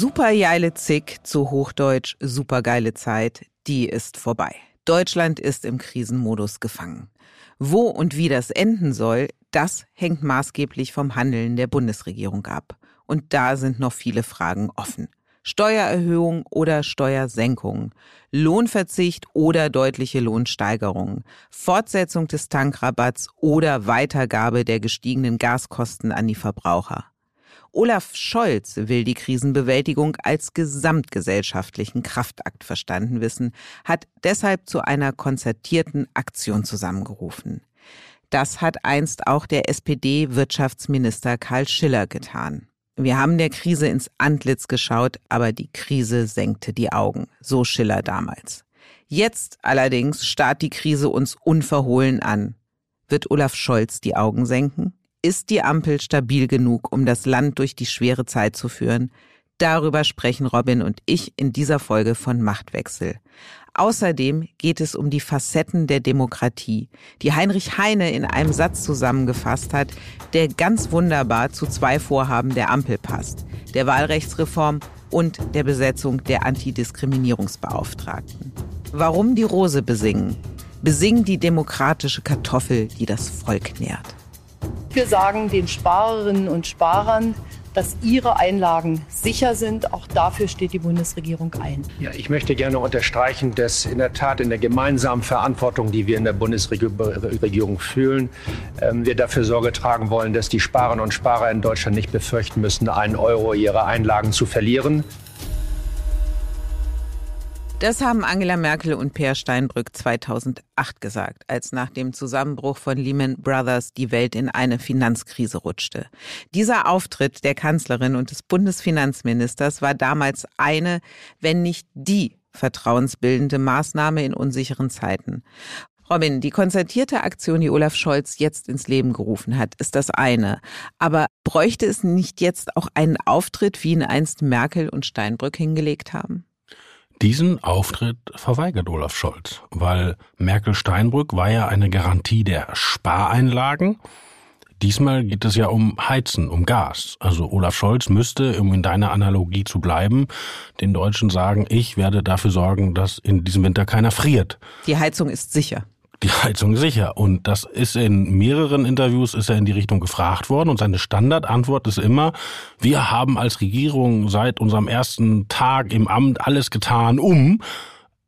Supergeile Zick, zu Hochdeutsch supergeile Zeit, die ist vorbei. Deutschland ist im Krisenmodus gefangen. Wo und wie das enden soll, das hängt maßgeblich vom Handeln der Bundesregierung ab. Und da sind noch viele Fragen offen. Steuererhöhung oder Steuersenkung, Lohnverzicht oder deutliche Lohnsteigerung, Fortsetzung des Tankrabatts oder Weitergabe der gestiegenen Gaskosten an die Verbraucher. Olaf Scholz will die Krisenbewältigung als gesamtgesellschaftlichen Kraftakt verstanden wissen, hat deshalb zu einer konzertierten Aktion zusammengerufen. Das hat einst auch der SPD-Wirtschaftsminister Karl Schiller getan. Wir haben der Krise ins Antlitz geschaut, aber die Krise senkte die Augen, so Schiller damals. Jetzt allerdings starrt die Krise uns unverhohlen an. Wird Olaf Scholz die Augen senken? Ist die Ampel stabil genug, um das Land durch die schwere Zeit zu führen? Darüber sprechen Robin und ich in dieser Folge von Machtwechsel. Außerdem geht es um die Facetten der Demokratie, die Heinrich Heine in einem Satz zusammengefasst hat, der ganz wunderbar zu zwei Vorhaben der Ampel passt, der Wahlrechtsreform und der Besetzung der Antidiskriminierungsbeauftragten. Warum die Rose besingen? Besingen die demokratische Kartoffel, die das Volk nährt. Wir sagen den Sparerinnen und Sparern, dass ihre Einlagen sicher sind. Auch dafür steht die Bundesregierung ein. Ja, ich möchte gerne unterstreichen, dass in der Tat in der gemeinsamen Verantwortung, die wir in der Bundesregierung fühlen, ähm, wir dafür Sorge tragen wollen, dass die Sparerinnen und Sparer in Deutschland nicht befürchten müssen, einen Euro ihrer Einlagen zu verlieren. Das haben Angela Merkel und Peer Steinbrück 2008 gesagt, als nach dem Zusammenbruch von Lehman Brothers die Welt in eine Finanzkrise rutschte. Dieser Auftritt der Kanzlerin und des Bundesfinanzministers war damals eine, wenn nicht die vertrauensbildende Maßnahme in unsicheren Zeiten. Robin, die konzertierte Aktion, die Olaf Scholz jetzt ins Leben gerufen hat, ist das eine. Aber bräuchte es nicht jetzt auch einen Auftritt, wie ihn einst Merkel und Steinbrück hingelegt haben? Diesen Auftritt verweigert Olaf Scholz, weil Merkel-Steinbrück war ja eine Garantie der Spareinlagen. Diesmal geht es ja um Heizen, um Gas. Also Olaf Scholz müsste, um in deiner Analogie zu bleiben, den Deutschen sagen, ich werde dafür sorgen, dass in diesem Winter keiner friert. Die Heizung ist sicher die Heizung sicher. Und das ist in mehreren Interviews ist er in die Richtung gefragt worden und seine Standardantwort ist immer, wir haben als Regierung seit unserem ersten Tag im Amt alles getan, um.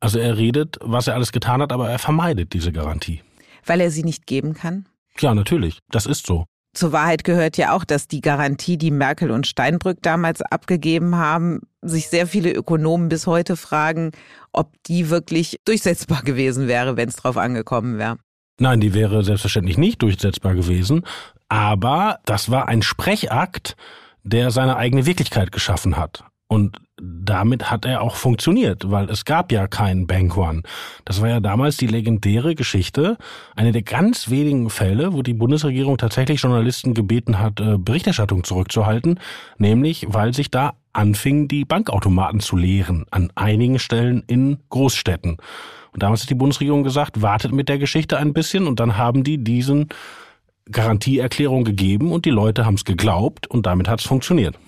Also er redet, was er alles getan hat, aber er vermeidet diese Garantie. Weil er sie nicht geben kann? Ja, natürlich. Das ist so. Zur Wahrheit gehört ja auch, dass die Garantie, die Merkel und Steinbrück damals abgegeben haben, sich sehr viele Ökonomen bis heute fragen, ob die wirklich durchsetzbar gewesen wäre, wenn es drauf angekommen wäre. Nein, die wäre selbstverständlich nicht durchsetzbar gewesen, aber das war ein Sprechakt, der seine eigene Wirklichkeit geschaffen hat. Und damit hat er auch funktioniert, weil es gab ja keinen Bank One. Das war ja damals die legendäre Geschichte, eine der ganz wenigen Fälle, wo die Bundesregierung tatsächlich Journalisten gebeten hat, äh, Berichterstattung zurückzuhalten, nämlich weil sich da anfingen, die Bankautomaten zu leeren, an einigen Stellen in Großstädten. Und damals hat die Bundesregierung gesagt, wartet mit der Geschichte ein bisschen und dann haben die diesen Garantieerklärung gegeben und die Leute haben es geglaubt und damit hat es funktioniert.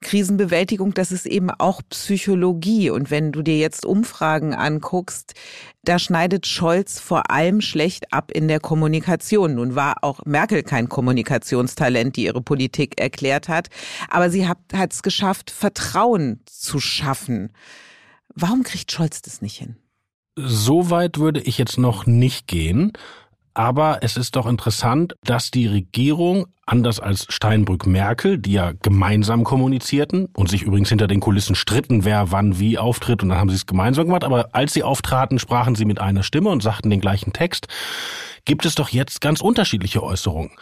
Krisenbewältigung, das ist eben auch Psychologie. Und wenn du dir jetzt Umfragen anguckst, da schneidet Scholz vor allem schlecht ab in der Kommunikation. Nun war auch Merkel kein Kommunikationstalent, die ihre Politik erklärt hat. Aber sie hat es geschafft, Vertrauen zu schaffen. Warum kriegt Scholz das nicht hin? So weit würde ich jetzt noch nicht gehen. aber es ist doch interessant, dass die Regierung anders als Steinbrück-Merkel, die ja gemeinsam kommunizierten und sich übrigens hinter den Kulissen stritten, wer wann wie auftritt und dann haben sie es gemeinsam gemacht, aber als sie auftraten, sprachen sie mit einer Stimme und sagten den gleichen Text gibt es doch jetzt ganz unterschiedliche Äußerungen.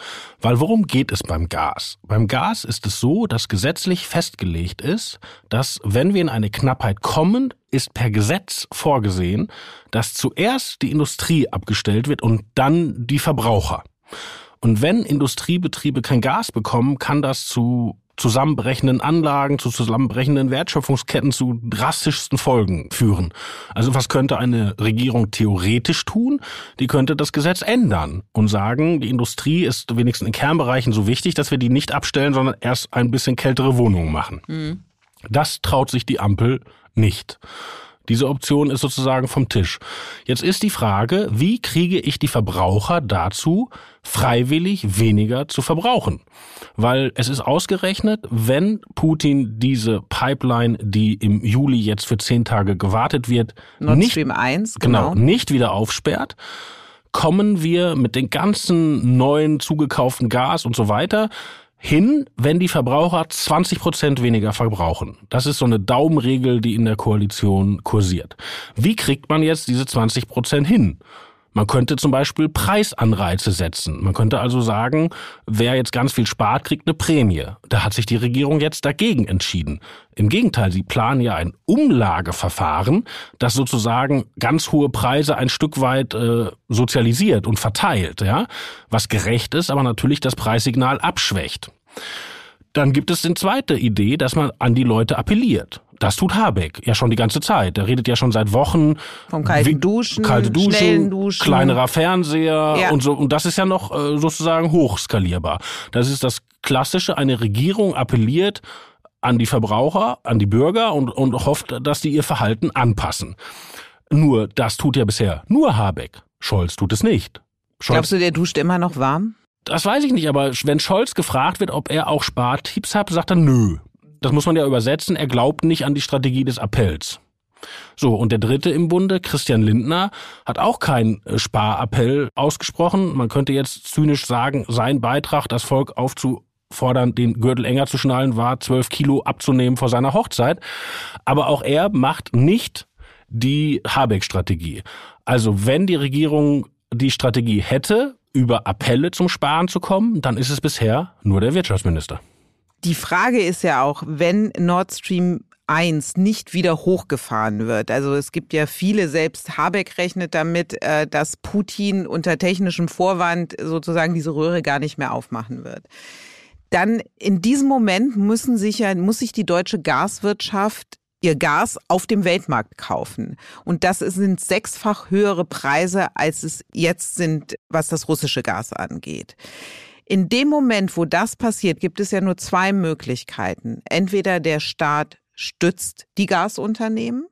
Weil worum geht es beim Gas? Beim Gas ist es so, dass gesetzlich festgelegt ist, dass wenn wir in eine Knappheit kommen, ist per Gesetz vorgesehen, dass zuerst die Industrie abgestellt wird und dann die Verbraucher. Und wenn Industriebetriebe kein Gas bekommen, kann das zu zusammenbrechenden Anlagen, zu zusammenbrechenden Wertschöpfungsketten zu drastischsten Folgen führen. Also was könnte eine Regierung theoretisch tun? Die könnte das Gesetz ändern und sagen, die Industrie ist wenigstens in Kernbereichen so wichtig, dass wir die nicht abstellen, sondern erst ein bisschen kältere Wohnungen machen. Mhm. Das traut sich die Ampel nicht. Diese Option ist sozusagen vom Tisch. Jetzt ist die Frage, wie kriege ich die Verbraucher dazu, freiwillig weniger zu verbrauchen? Weil es ist ausgerechnet, wenn Putin diese Pipeline, die im Juli jetzt für zehn Tage gewartet wird, Nord nicht, Stream 1, genau. genau, nicht wieder aufsperrt, kommen wir mit den ganzen neuen zugekauften Gas und so weiter hin, wenn die Verbraucher 20 Prozent weniger verbrauchen. Das ist so eine Daumenregel, die in der Koalition kursiert. Wie kriegt man jetzt diese 20 Prozent hin? Man könnte zum Beispiel Preisanreize setzen. Man könnte also sagen, wer jetzt ganz viel spart, kriegt eine Prämie. Da hat sich die Regierung jetzt dagegen entschieden. Im Gegenteil, sie planen ja ein Umlageverfahren, das sozusagen ganz hohe Preise ein Stück weit äh, sozialisiert und verteilt, ja, was gerecht ist, aber natürlich das Preissignal abschwächt. Dann gibt es eine zweite Idee, dass man an die Leute appelliert. Das tut Habeck ja schon die ganze Zeit. Der redet ja schon seit Wochen vom kalten Duschen, kalte Duschen, Duschen, kleinerer Fernseher ja. und so. Und das ist ja noch äh, sozusagen hochskalierbar. Das ist das Klassische. Eine Regierung appelliert an die Verbraucher, an die Bürger und, und hofft, dass die ihr Verhalten anpassen. Nur, das tut ja bisher nur Habeck. Scholz tut es nicht. Scholz Glaubst du, der duscht immer noch warm? Das weiß ich nicht, aber wenn Scholz gefragt wird, ob er auch Spartipps hat, sagt er nö das muss man ja übersetzen, er glaubt nicht an die Strategie des Appells. So, und der dritte im Bunde, Christian Lindner, hat auch keinen äh, Sparappell ausgesprochen. Man könnte jetzt zynisch sagen, sein Beitrag, das Volk aufzufordern, den Gürtel enger zu schnallen, war zwölf Kilo abzunehmen vor seiner Hochzeit. Aber auch er macht nicht die Habeck-Strategie. Also wenn die Regierung die Strategie hätte, über Appelle zum Sparen zu kommen, dann ist es bisher nur der Wirtschaftsminister. Die Frage ist ja auch, wenn Nord Stream 1 nicht wieder hochgefahren wird. Also es gibt ja viele, selbst Habeck rechnet damit, äh, dass Putin unter technischem Vorwand sozusagen diese Röhre gar nicht mehr aufmachen wird. Dann in diesem Moment müssen sich ja, muss sich die deutsche Gaswirtschaft ihr Gas auf dem Weltmarkt kaufen. Und das sind sechsfach höhere Preise, als es jetzt sind, was das russische Gas angeht. In dem Moment, wo das passiert, gibt es ja nur zwei Möglichkeiten. Entweder der Staat stützt die Gasunternehmen,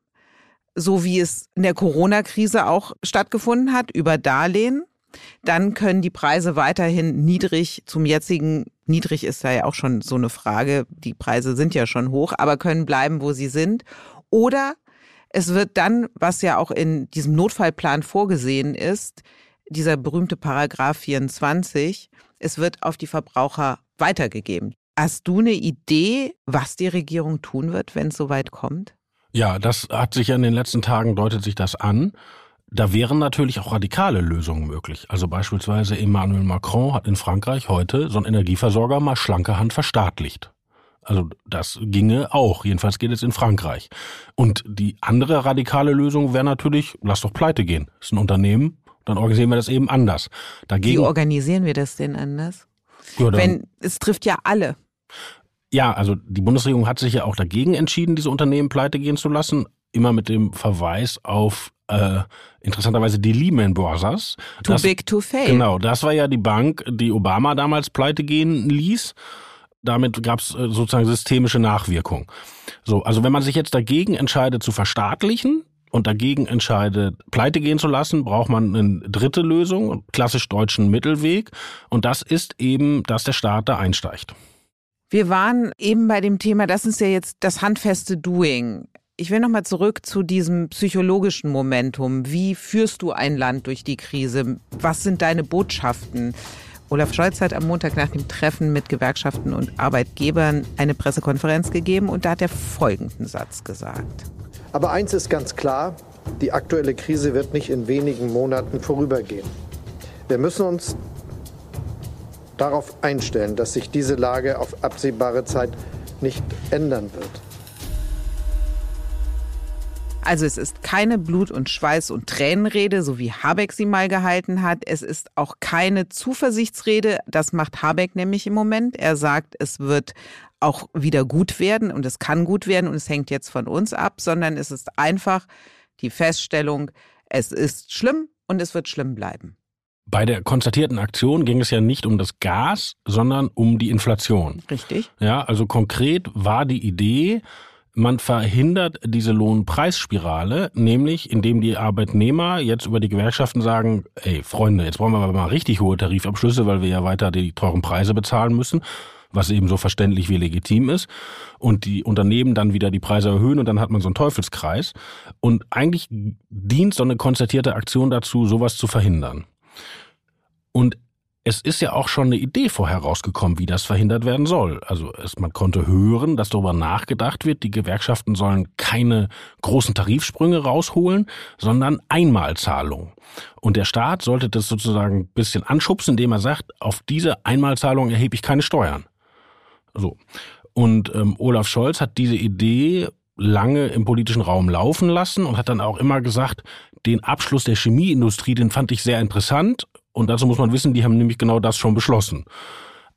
so wie es in der Corona-Krise auch stattgefunden hat, über Darlehen. Dann können die Preise weiterhin niedrig zum jetzigen, niedrig ist da ja auch schon so eine Frage, die Preise sind ja schon hoch, aber können bleiben, wo sie sind. Oder es wird dann, was ja auch in diesem Notfallplan vorgesehen ist, dieser berühmte Paragraph 24, es wird auf die Verbraucher weitergegeben. Hast du eine Idee, was die Regierung tun wird, wenn es soweit kommt? Ja, das hat sich ja in den letzten Tagen deutet sich das an. Da wären natürlich auch radikale Lösungen möglich. Also beispielsweise Emmanuel Macron hat in Frankreich heute so einen Energieversorger mal schlanke Hand verstaatlicht. Also das ginge auch. Jedenfalls geht es in Frankreich. Und die andere radikale Lösung wäre natürlich, lass doch pleite gehen. Das ist ein Unternehmen, dann organisieren wir das eben anders. Dagegen, Wie organisieren wir das denn anders? Ja, Wenn es trifft ja alle. Ja, also die Bundesregierung hat sich ja auch dagegen entschieden, diese Unternehmen pleite gehen zu lassen, immer mit dem Verweis auf äh, interessanterweise die Lehman Brothers. Too das, big to fail. Genau, das war ja die Bank, die Obama damals pleite gehen ließ. Damit gab es äh, sozusagen systemische Nachwirkung. So, also wenn man sich jetzt dagegen entscheidet zu verstaatlichen, und dagegen entscheidet, pleite gehen zu lassen, braucht man eine dritte Lösung, klassisch deutschen Mittelweg. Und das ist eben, dass der Staat da einsteigt. Wir waren eben bei dem Thema, das ist ja jetzt das handfeste Doing. Ich will nochmal zurück zu diesem psychologischen Momentum. Wie führst du ein Land durch die Krise? Was sind deine Botschaften? Olaf Scholz hat am Montag nach dem Treffen mit Gewerkschaften und Arbeitgebern eine Pressekonferenz gegeben und da hat er folgenden Satz gesagt. Aber eins ist ganz klar, die aktuelle Krise wird nicht in wenigen Monaten vorübergehen. Wir müssen uns darauf einstellen, dass sich diese Lage auf absehbare Zeit nicht ändern wird. Also es ist keine Blut- und Schweiß- und Tränenrede, so wie Habeck sie mal gehalten hat. Es ist auch keine Zuversichtsrede. Das macht Habeck nämlich im Moment. Er sagt, es wird auch wieder gut werden und es kann gut werden und es hängt jetzt von uns ab, sondern es ist einfach die Feststellung, es ist schlimm und es wird schlimm bleiben. Bei der konstatierten Aktion ging es ja nicht um das Gas, sondern um die Inflation. Richtig. Ja, also konkret war die Idee, man verhindert diese Lohnpreisspirale, nämlich indem die Arbeitnehmer jetzt über die Gewerkschaften sagen, ey Freunde, jetzt brauchen wir aber mal richtig hohe Tarifabschlüsse, weil wir ja weiter die teuren Preise bezahlen müssen, was eben so verständlich wie legitim ist. Und die Unternehmen dann wieder die Preise erhöhen und dann hat man so einen Teufelskreis. Und eigentlich dient so eine konzertierte Aktion dazu, sowas zu verhindern. Und es ist ja auch schon eine Idee vorher rausgekommen, wie das verhindert werden soll. Also es, man konnte hören, dass darüber nachgedacht wird, die Gewerkschaften sollen keine großen Tarifsprünge rausholen, sondern Einmalzahlungen. Und der Staat sollte das sozusagen ein bisschen anschubsen, indem er sagt, auf diese Einmalzahlung erhebe ich keine Steuern. So. Und ähm, Olaf Scholz hat diese Idee lange im politischen Raum laufen lassen und hat dann auch immer gesagt, den Abschluss der Chemieindustrie, den fand ich sehr interessant und dazu muss man wissen, die haben nämlich genau das schon beschlossen.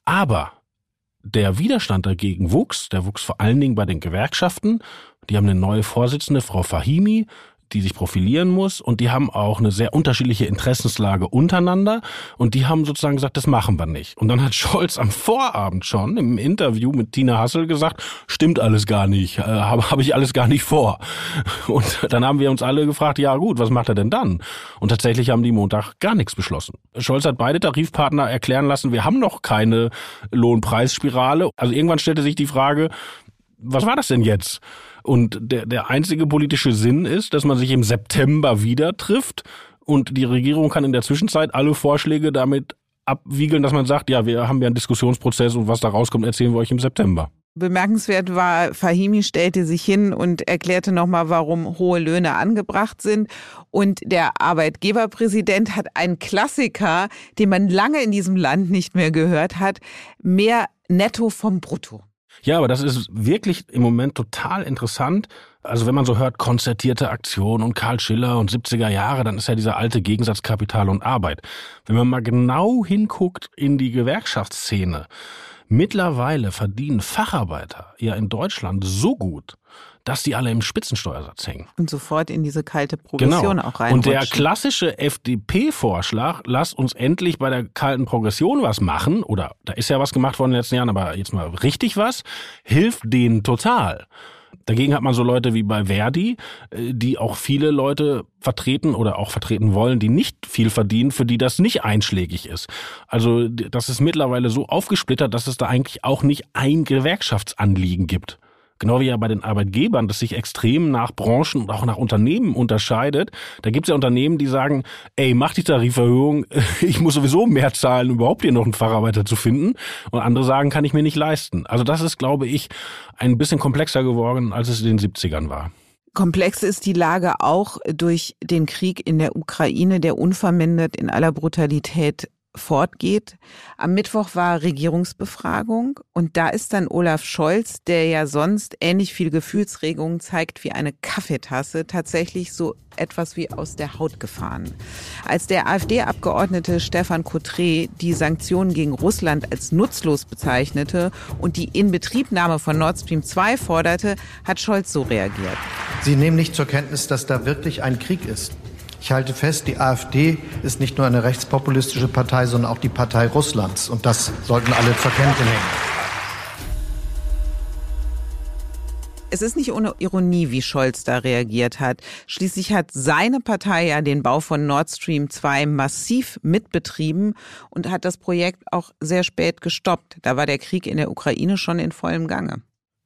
Aber der Widerstand dagegen wuchs, der wuchs vor allen Dingen bei den Gewerkschaften. Die haben eine neue Vorsitzende, Frau Fahimi, die sich profilieren muss und die haben auch eine sehr unterschiedliche Interessenslage untereinander und die haben sozusagen gesagt, das machen wir nicht. Und dann hat Scholz am Vorabend schon im Interview mit Tina Hassel gesagt, stimmt alles gar nicht, äh, habe hab ich alles gar nicht vor. Und dann haben wir uns alle gefragt, ja gut, was macht er denn dann? Und tatsächlich haben die Montag gar nichts beschlossen. Scholz hat beide Tarifpartner erklären lassen, wir haben noch keine Lohnpreisspirale. Also irgendwann stellte sich die Frage, was war das denn jetzt? Und der, der einzige politische Sinn ist, dass man sich im September wieder trifft und die Regierung kann in der Zwischenzeit alle Vorschläge damit abwiegeln, dass man sagt, ja, wir haben ja einen Diskussionsprozess und was da rauskommt, erzählen wir euch im September. Bemerkenswert war, Fahimi stellte sich hin und erklärte nochmal, warum hohe Löhne angebracht sind. Und der Arbeitgeberpräsident hat einen Klassiker, den man lange in diesem Land nicht mehr gehört hat, mehr Netto vom Brutto. Ja, aber das ist wirklich im Moment total interessant. Also wenn man so hört, konzertierte Aktion und Karl Schiller und 70er Jahre, dann ist ja dieser alte Gegensatz Kapital und Arbeit. Wenn man mal genau hinguckt in die Gewerkschaftsszene, mittlerweile verdienen Facharbeiter ja in Deutschland so gut, dass die alle im Spitzensteuersatz hängen. Und sofort in diese kalte Progression genau. auch rein. Und der klassische FDP-Vorschlag, lass uns endlich bei der kalten Progression was machen, oder da ist ja was gemacht worden in den letzten Jahren, aber jetzt mal richtig was, hilft denen total. Dagegen hat man so Leute wie bei Verdi, äh, die auch viele Leute vertreten oder auch vertreten wollen, die nicht viel verdienen, für die das nicht einschlägig ist. Also das ist mittlerweile so aufgesplittert, dass es da eigentlich auch nicht ein Gewerkschaftsanliegen gibt. Genau wie ja bei den Arbeitgebern, das sich extrem nach Branchen und auch nach Unternehmen unterscheidet. Da gibt es ja Unternehmen, die sagen, ey, mach die Tariferhöhung, ich muss sowieso mehr zahlen, um überhaupt hier noch einen Facharbeiter zu finden. Und andere sagen, kann ich mir nicht leisten. Also das ist, glaube ich, ein bisschen komplexer geworden, als es in den 70ern war. Komplex ist die Lage auch durch den Krieg in der Ukraine, der unvermindert in aller Brutalität fortgeht. Am Mittwoch war Regierungsbefragung und da ist dann Olaf Scholz, der ja sonst ähnlich viel Gefühlsregungen zeigt wie eine Kaffeetasse, tatsächlich so etwas wie aus der Haut gefahren. Als der AfD-Abgeordnete Stefan Cotré die Sanktionen gegen Russland als nutzlos bezeichnete und die Inbetriebnahme von Nord Stream 2 forderte, hat Scholz so reagiert. Sie nehmen nicht zur Kenntnis, dass da wirklich ein Krieg ist. Ich halte fest, die AfD ist nicht nur eine rechtspopulistische Partei, sondern auch die Partei Russlands. Und das sollten alle zur Kenntnis nehmen. Es ist nicht ohne Ironie, wie Scholz da reagiert hat. Schließlich hat seine Partei ja den Bau von Nord Stream 2 massiv mitbetrieben und hat das Projekt auch sehr spät gestoppt. Da war der Krieg in der Ukraine schon in vollem Gange.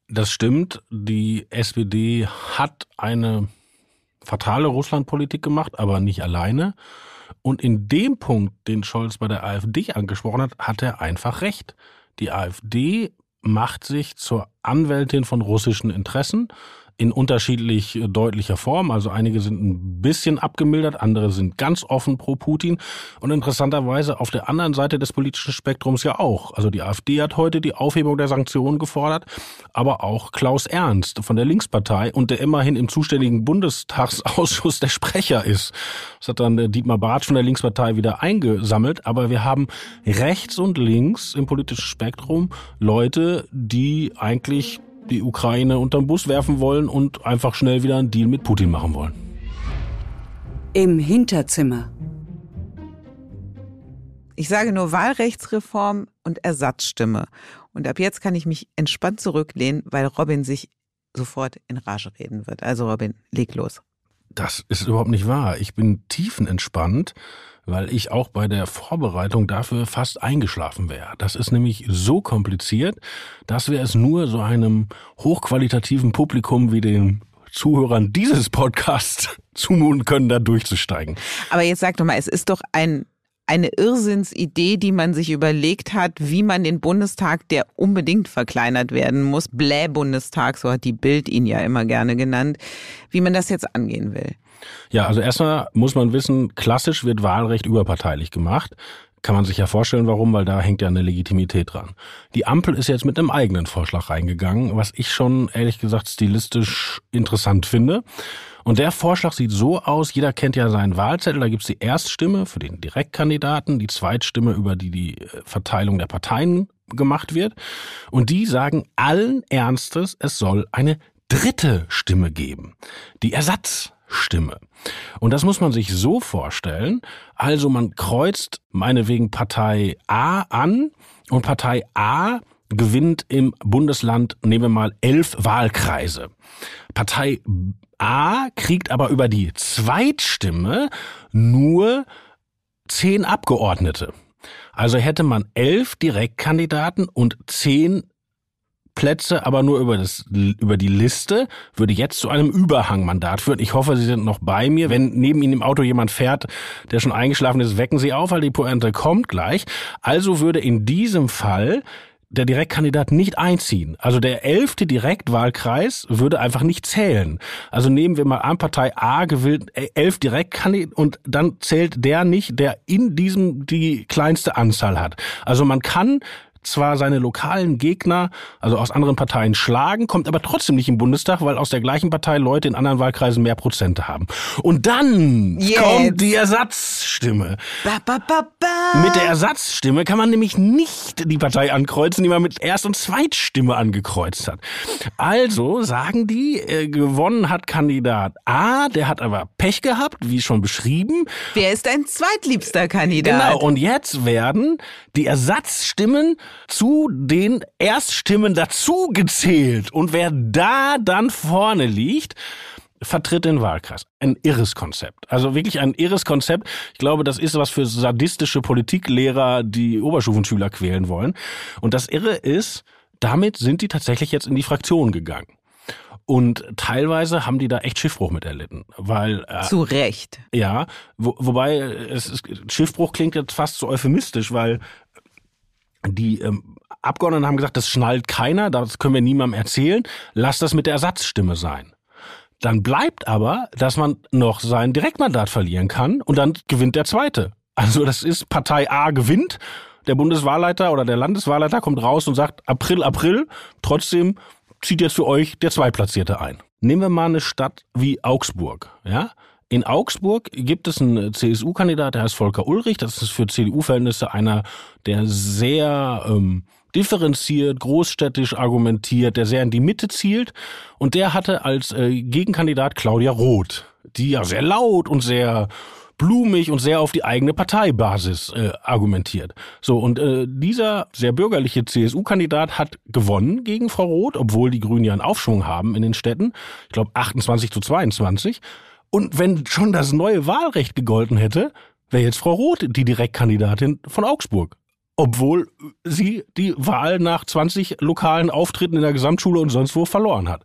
Das stimmt. Die SPD hat eine fatale Russlandpolitik gemacht, aber nicht alleine. Und in dem Punkt, den Scholz bei der AfD angesprochen hat, hat er einfach recht. Die AfD macht sich zur Anwältin von russischen Interessen in unterschiedlich äh, deutlicher Form. Also einige sind ein bisschen abgemildert, andere sind ganz offen pro Putin. Und interessanterweise auf der anderen Seite des politischen Spektrums ja auch. Also die AfD hat heute die Aufhebung der Sanktionen gefordert, aber auch Klaus Ernst von der Linkspartei und der immerhin im zuständigen Bundestagsausschuss der Sprecher ist. Das hat dann Dietmar Bartsch von der Linkspartei wieder eingesammelt. Aber wir haben rechts und links im politischen Spektrum Leute, die eigentlich die Ukraine unterm Bus werfen wollen und einfach schnell wieder einen Deal mit Putin machen wollen. Im Hinterzimmer. Ich sage nur Wahlrechtsreform und Ersatzstimme. Und ab jetzt kann ich mich entspannt zurücklehnen, weil Robin sich sofort in Rage reden wird. Also Robin, leg los. Das ist überhaupt nicht wahr. Ich bin tiefenentspannt, weil ich auch bei der Vorbereitung dafür fast eingeschlafen wäre. Das ist nämlich so kompliziert, dass wir es nur so einem hochqualitativen Publikum wie den Zuhörern dieses Podcasts zumuten können, da durchzusteigen. Aber jetzt sag doch mal, es ist doch ein eine Irrsinnsidee, die man sich überlegt hat, wie man den Bundestag, der unbedingt verkleinert werden muss, Bläh-Bundestag, so hat die Bild ihn ja immer gerne genannt, wie man das jetzt angehen will. Ja, also erstmal muss man wissen, klassisch wird Wahlrecht überparteilich gemacht. Kann man sich ja vorstellen, warum, weil da hängt ja eine Legitimität dran. Die Ampel ist jetzt mit einem eigenen Vorschlag reingegangen, was ich schon ehrlich gesagt stilistisch interessant finde. Und der Vorschlag sieht so aus, jeder kennt ja seinen Wahlzettel, da gibt's die Erststimme für den Direktkandidaten, die Zweitstimme, über die die äh, Verteilung der Parteien gemacht wird. Und die sagen allen Ernstes, es soll eine dritte Stimme geben. Die Ersatz. Stimme. Und das muss man sich so vorstellen. Also man kreuzt meinetwegen Partei A an und Partei A gewinnt im Bundesland, nehmen wir mal, elf Wahlkreise. Partei A kriegt aber über die Zweitstimme nur zehn Abgeordnete. Also hätte man elf Direktkandidaten und zehn Plätze, aber nur über, das, über die Liste, würde jetzt zu einem Überhangmandat führen. Ich hoffe, Sie sind noch bei mir. Wenn neben Ihnen im Auto jemand fährt, der schon eingeschlafen ist, wecken Sie auf, weil die Pointe kommt gleich. Also würde in diesem Fall der Direktkandidat nicht einziehen. Also der elfte Direktwahlkreis würde einfach nicht zählen. Also nehmen wir mal an, Partei A gewinnt elf Direktkandidaten und dann zählt der nicht, der in diesem die kleinste Anzahl hat. Also man kann zwar seine lokalen Gegner, also aus anderen Parteien, schlagen, kommt aber trotzdem nicht im Bundestag, weil aus der gleichen Partei Leute in anderen Wahlkreisen mehr Prozente haben. Und dann Jetzt. kommt die Ersatzstimme. Ba, ba, ba. Mit der Ersatzstimme kann man nämlich nicht die Partei ankreuzen, die man mit Erst- und Zweitstimme angekreuzt hat. Also sagen die, äh, gewonnen hat Kandidat A, der hat aber Pech gehabt, wie schon beschrieben. Wer ist ein zweitliebster Kandidat? Genau, und jetzt werden die Ersatzstimmen zu den Erststimmen dazu gezählt. Und wer da dann vorne liegt, vertritt den Wahlkreis. Ein irres Konzept. Also wirklich ein irres Konzept. Ich glaube, das ist was für sadistische Politiklehrer, die Oberstufenschüler quälen wollen. Und das Irre ist, damit sind die tatsächlich jetzt in die Fraktion gegangen. Und teilweise haben die da echt Schiffbruch mit erlitten, weil äh, zu Recht. Ja, wo, wobei es ist, Schiffbruch klingt jetzt fast so euphemistisch, weil die ähm, Abgeordneten haben gesagt, das schnallt keiner, das können wir niemandem erzählen, lass das mit der Ersatzstimme sein. Dann bleibt aber, dass man noch sein Direktmandat verlieren kann und dann gewinnt der Zweite. Also das ist Partei A gewinnt, der Bundeswahlleiter oder der Landeswahlleiter kommt raus und sagt April, April, trotzdem zieht jetzt für euch der Zweitplatzierte ein. Nehmen wir mal eine Stadt wie Augsburg, ja? In Augsburg gibt es einen CSU-Kandidat, der heißt Volker Ulrich. Das ist für CDU-Verhältnisse einer, der sehr ähm, differenziert, großstädtisch argumentiert, der sehr in die Mitte zielt. Und der hatte als äh, Gegenkandidat Claudia Roth, die ja sehr laut und sehr blumig und sehr auf die eigene Parteibasis äh, argumentiert. So, und äh, dieser sehr bürgerliche CSU-Kandidat hat gewonnen gegen Frau Roth, obwohl die Grünen ja einen Aufschwung haben in den Städten. Ich glaube 28 zu 22. Und wenn schon das neue Wahlrecht gegolten hätte, wäre jetzt Frau Roth die Direktkandidatin von Augsburg. obwohl sie die Wahl nach 20 lokalen Auftritten in der Gesamtschule und sonst wo verloren hat.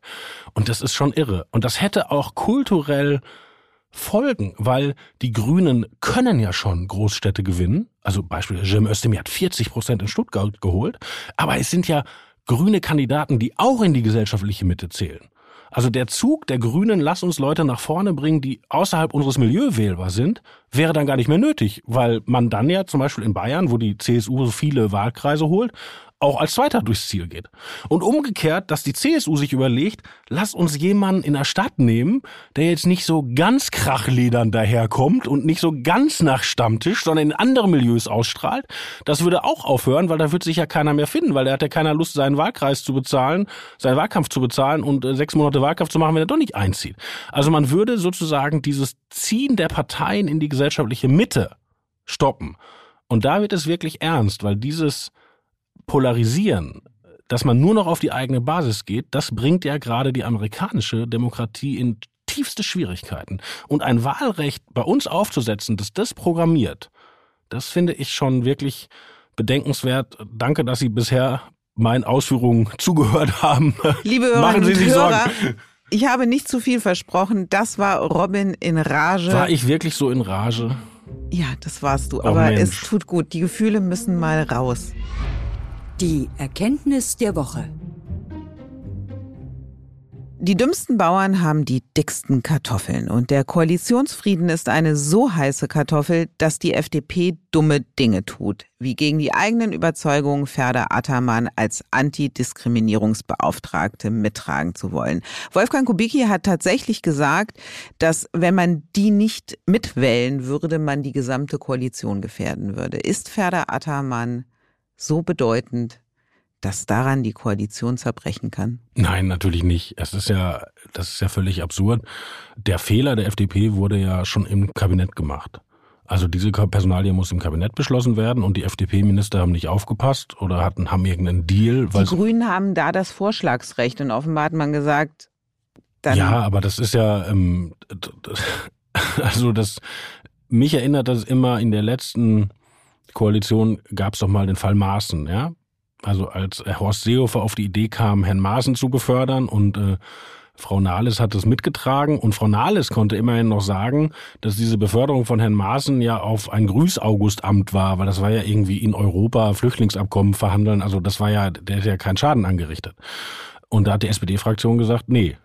Und das ist schon irre. Und das hätte auch kulturell Folgen, weil die Grünen können ja schon Großstädte gewinnen. Also beispielsweise Cem Özdemir hat 40 Prozent in Stuttgart geholt. Aber es sind ja grüne Kandidaten, die auch in die gesellschaftliche Mitte zählen. Also der Zug der Grünen, lass uns Leute nach vorne bringen, die außerhalb unseres Milieu wählbar sind, wäre dann gar nicht mehr nötig, weil man dann ja zum Beispiel in Bayern, wo die CSU so viele Wahlkreise holt, auch als Zweiter durchs Ziel geht. Und umgekehrt, dass die CSU sich überlegt, lass uns jemanden in der Stadt nehmen, der jetzt nicht so ganz krachledern daherkommt und nicht so ganz nach Stammtisch, sondern in andere Milieus ausstrahlt. Das würde auch aufhören, weil da wird sich ja keiner mehr finden, weil der hat ja keiner Lust, seinen Wahlkreis zu bezahlen, seinen Wahlkampf zu bezahlen und äh, sechs Monate Wahlkampf zu machen, wenn er doch nicht einzieht. Also man würde sozusagen dieses Ziehen der Parteien in die gesellschaftliche Mitte stoppen. Und da wird es wirklich ernst, weil dieses Polarisieren, dass man nur noch auf die eigene Basis geht, das bringt ja gerade die amerikanische Demokratie in tiefste Schwierigkeiten. Und ein Wahlrecht bei uns aufzusetzen, das das programmiert, das finde ich schon wirklich bedenkenswert. Danke, dass Sie bisher meinen Ausführungen zugehört haben. Liebe Hörerinnen und Hörer, ich habe nicht zu viel versprochen. Das war Robin in Rage. War ich wirklich so in Rage? Ja, das warst du. Oh, aber Mensch. es tut gut. Die Gefühle müssen mal raus. Die Erkenntnis der Woche. Die dümmsten Bauern haben die dicksten Kartoffeln und der Koalitionsfrieden ist eine so heiße Kartoffel, dass die FDP dumme Dinge tut, wie gegen die eigenen Überzeugungen Ferda Attermann als Antidiskriminierungsbeauftragte mittragen zu wollen. Wolfgang Kubicki hat tatsächlich gesagt, dass wenn man die nicht mitwählen würde, man die gesamte Koalition gefährden würde. Ist Ferda Attermann so bedeutend, dass daran die Koalition zerbrechen kann? Nein, natürlich nicht. Es ist ja, das ist ja völlig absurd. Der Fehler der FDP wurde ja schon im Kabinett gemacht. Also diese Personalie muss im Kabinett beschlossen werden und die FDP-Minister haben nicht aufgepasst oder hatten, haben irgendeinen Deal. die Grünen haben da das Vorschlagsrecht und offenbar hat man gesagt, dann Ja, aber das ist ja, ähm, also das, mich erinnert das immer in der letzten Koalition gab es doch mal den Fall Maaßen, ja. Also als Horst Seehofer auf die Idee kam, Herrn Maaßen zu befördern und äh, Frau Nahles hat das mitgetragen und Frau Nahles konnte immerhin noch sagen, dass diese Beförderung von Herrn Maaßen ja auf ein Grüß-Augustamt war, weil das war ja irgendwie in Europa Flüchtlingsabkommen verhandeln, also das war ja, der hat ja keinen Schaden angerichtet. Und da hat die SPD-Fraktion gesagt, nee,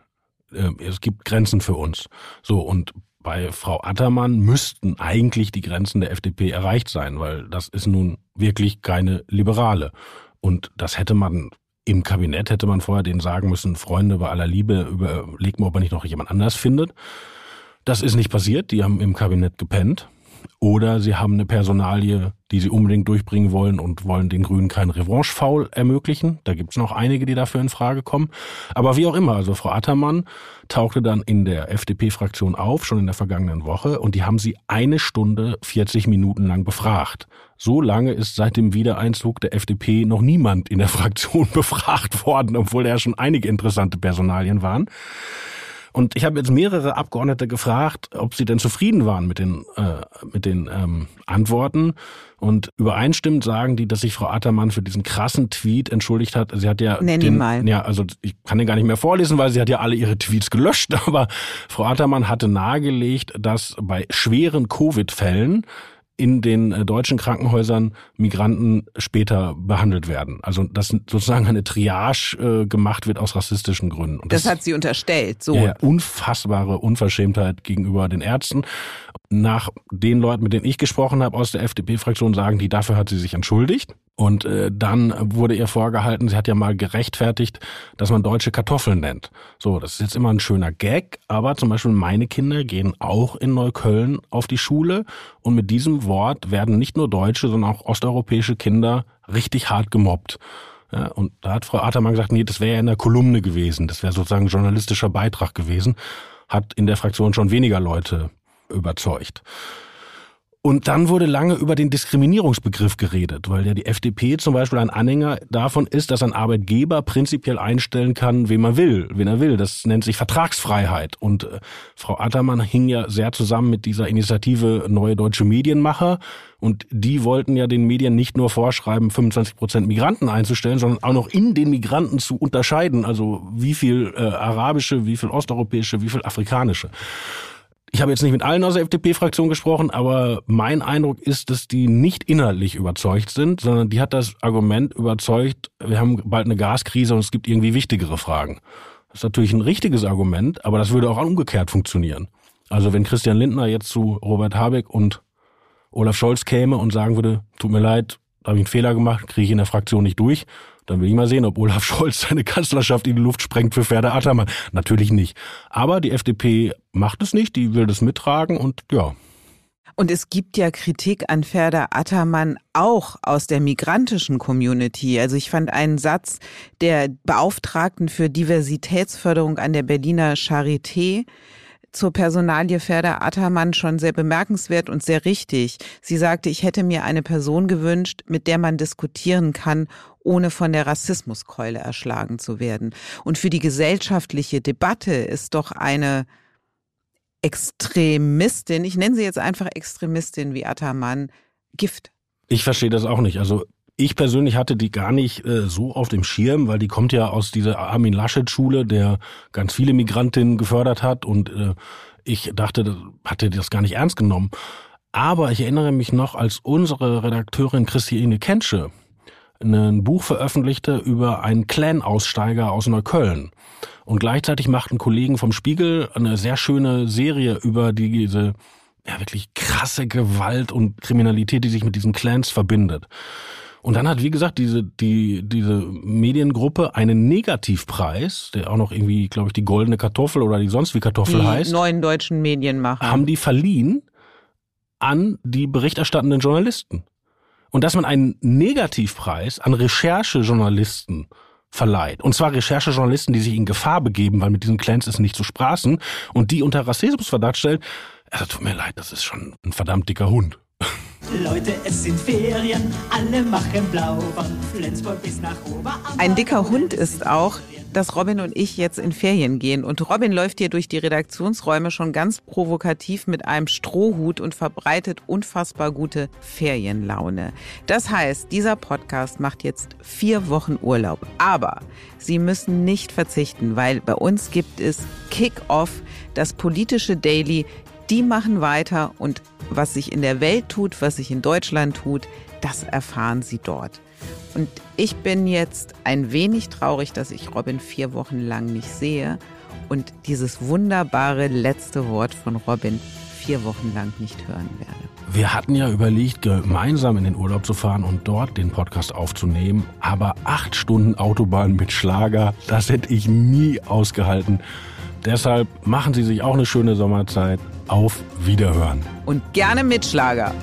äh, es gibt Grenzen für uns. So, und bei Frau Attermann müssten eigentlich die Grenzen der FDP erreicht sein, weil das ist nun wirklich keine Liberale. Und das hätte man im Kabinett hätte man vorher denen sagen müssen, Freunde, bei aller Liebe, überlegt mal, ob man nicht noch jemand anders findet. Das ist nicht passiert. Die haben im Kabinett gepennt. Oder sie haben eine Personalie, die sie unbedingt durchbringen wollen und wollen den Grünen keinen Revanche-Foul ermöglichen. Da gibt's noch einige, die dafür in Frage kommen. Aber wie auch immer, also Frau Attermann tauchte dann in der FDP-Fraktion auf, schon in der vergangenen Woche, und die haben sie eine Stunde 40 Minuten lang befragt. So lange ist seit dem Wiedereinzug der FDP noch niemand in der Fraktion befragt worden, obwohl da ja schon einige interessante Personalien waren. Und ich habe jetzt mehrere Abgeordnete gefragt, ob sie denn zufrieden waren mit den, äh, mit den ähm, Antworten. Und übereinstimmend sagen die, dass sich Frau Attermann für diesen krassen Tweet entschuldigt hat. Sie hat ja, Nenn den, mal. ja, also ich kann den gar nicht mehr vorlesen, weil sie hat ja alle ihre Tweets gelöscht. Aber Frau Attermann hatte nahegelegt, dass bei schweren Covid-Fällen in den äh, deutschen Krankenhäusern Migranten später behandelt werden. Also dass sozusagen eine Triage äh, gemacht wird aus rassistischen Gründen. Und das, das hat sie unterstellt. So. Ja, unfassbare Unverschämtheit gegenüber den Ärzten. Nach den Leuten, mit denen ich gesprochen habe aus der FDP-Fraktion, sagen die, dafür hat sie sich entschuldigt. Und äh, dann wurde ihr vorgehalten, sie hat ja mal gerechtfertigt, dass man deutsche Kartoffeln nennt. So, das ist jetzt immer ein schöner Gag, aber zum Beispiel meine Kinder gehen auch in Neukölln auf die Schule und mit diesem Wort werden nicht nur deutsche, sondern auch osteuropäische Kinder richtig hart gemobbt. Ja, und da hat Frau Atermann gesagt, nee, das wäre ja in der Kolumne gewesen, das wäre sozusagen journalistischer Beitrag gewesen, hat in der Fraktion schon weniger Leute überzeugt. Und dann wurde lange über den Diskriminierungsbegriff geredet, weil ja die FDP zum Beispiel ein Anhänger davon ist, dass ein Arbeitgeber prinzipiell einstellen kann, wen man will, wen er will. Das nennt sich Vertragsfreiheit. Und äh, Frau Attermann hing ja sehr zusammen mit dieser Initiative Neue Deutsche Medienmacher. Und die wollten ja den Medien nicht nur vorschreiben, 25 Prozent Migranten einzustellen, sondern auch noch in den Migranten zu unterscheiden. Also wie viel äh, arabische, wie viel osteuropäische, wie viel afrikanische. Ich habe jetzt nicht mit allen aus der FDP-Fraktion gesprochen, aber mein Eindruck ist, dass die nicht inhaltlich überzeugt sind, sondern die hat das Argument überzeugt, wir haben bald eine Gaskrise und es gibt irgendwie wichtigere Fragen. Das ist natürlich ein richtiges Argument, aber das würde auch umgekehrt funktionieren. Also wenn Christian Lindner jetzt zu Robert Habeck und Olaf Scholz käme und sagen würde, tut mir leid, habe ich einen Fehler gemacht, kriege ich in der Fraktion nicht durch, dann will ich mal sehen, ob Olaf Scholz seine Kanzlerschaft in die Luft sprengt für Ferda Attermann. Natürlich nicht. Aber die FDP macht es nicht, die will das mittragen und ja. Und es gibt ja Kritik an Ferda Attermann auch aus der migrantischen Community. Also ich fand einen Satz der Beauftragten für Diversitätsförderung an der Berliner Charité, zur Personalie Ferda Attermann schon sehr bemerkenswert und sehr richtig. Sie sagte, ich hätte mir eine Person gewünscht, mit der man diskutieren kann, ohne von der Rassismuskeule erschlagen zu werden. Und für die gesellschaftliche Debatte ist doch eine Extremistin, ich nenne sie jetzt einfach Extremistin wie Attermann, Gift. Ich verstehe das auch nicht. Also ich persönlich hatte die gar nicht äh, so auf dem Schirm, weil die kommt ja aus dieser Armin Laschet-Schule, der ganz viele Migrantinnen gefördert hat und äh, ich dachte, hatte das gar nicht ernst genommen. Aber ich erinnere mich noch, als unsere Redakteurin Christine Kensche ein Buch veröffentlichte über einen Clan-Aussteiger aus Neukölln. Und gleichzeitig machten Kollegen vom Spiegel eine sehr schöne Serie über diese ja, wirklich krasse Gewalt und Kriminalität, die sich mit diesen Clans verbindet. Und dann hat, wie gesagt, diese, die, diese Mediengruppe einen Negativpreis, der auch noch irgendwie, glaube ich, die goldene Kartoffel oder die sonst wie Kartoffel die heißt. neuen deutschen Medienmacher. Haben die verliehen an die berichterstattenden Journalisten. Und dass man einen Negativpreis an Recherchejournalisten verleiht. Und zwar Recherchejournalisten, die sich in Gefahr begeben, weil mit diesen Clans es nicht zu spaßen und die unter Rassismusverdacht stellen. Also tut mir leid, das ist schon ein verdammt dicker Hund. Leute, es sind Ferien, alle machen blau von Flensburg bis nach Oberammergau. Ein dicker Hund ist auch, dass Robin und ich jetzt in Ferien gehen. Und Robin läuft hier durch die Redaktionsräume schon ganz provokativ mit einem Strohhut und verbreitet unfassbar gute Ferienlaune. Das heißt, dieser Podcast macht jetzt vier Wochen Urlaub. Aber Sie müssen nicht verzichten, weil bei uns gibt es Kick-Off, das politische Daily. Die machen weiter und was sich in der Welt tut, was sich in Deutschland tut, das erfahren Sie dort. Und ich bin jetzt ein wenig traurig, dass ich Robin vier Wochen lang nicht sehe und dieses wunderbare letzte Wort von Robin vier Wochen lang nicht hören werde. Wir hatten ja überlegt, gemeinsam in den Urlaub zu fahren und dort den Podcast aufzunehmen, aber acht Stunden Autobahn mit Schlager, das hätte ich nie ausgehalten. Deshalb machen Sie sich auch eine schöne Sommerzeit. Auf Wiederhören. Und gerne mit Schlager.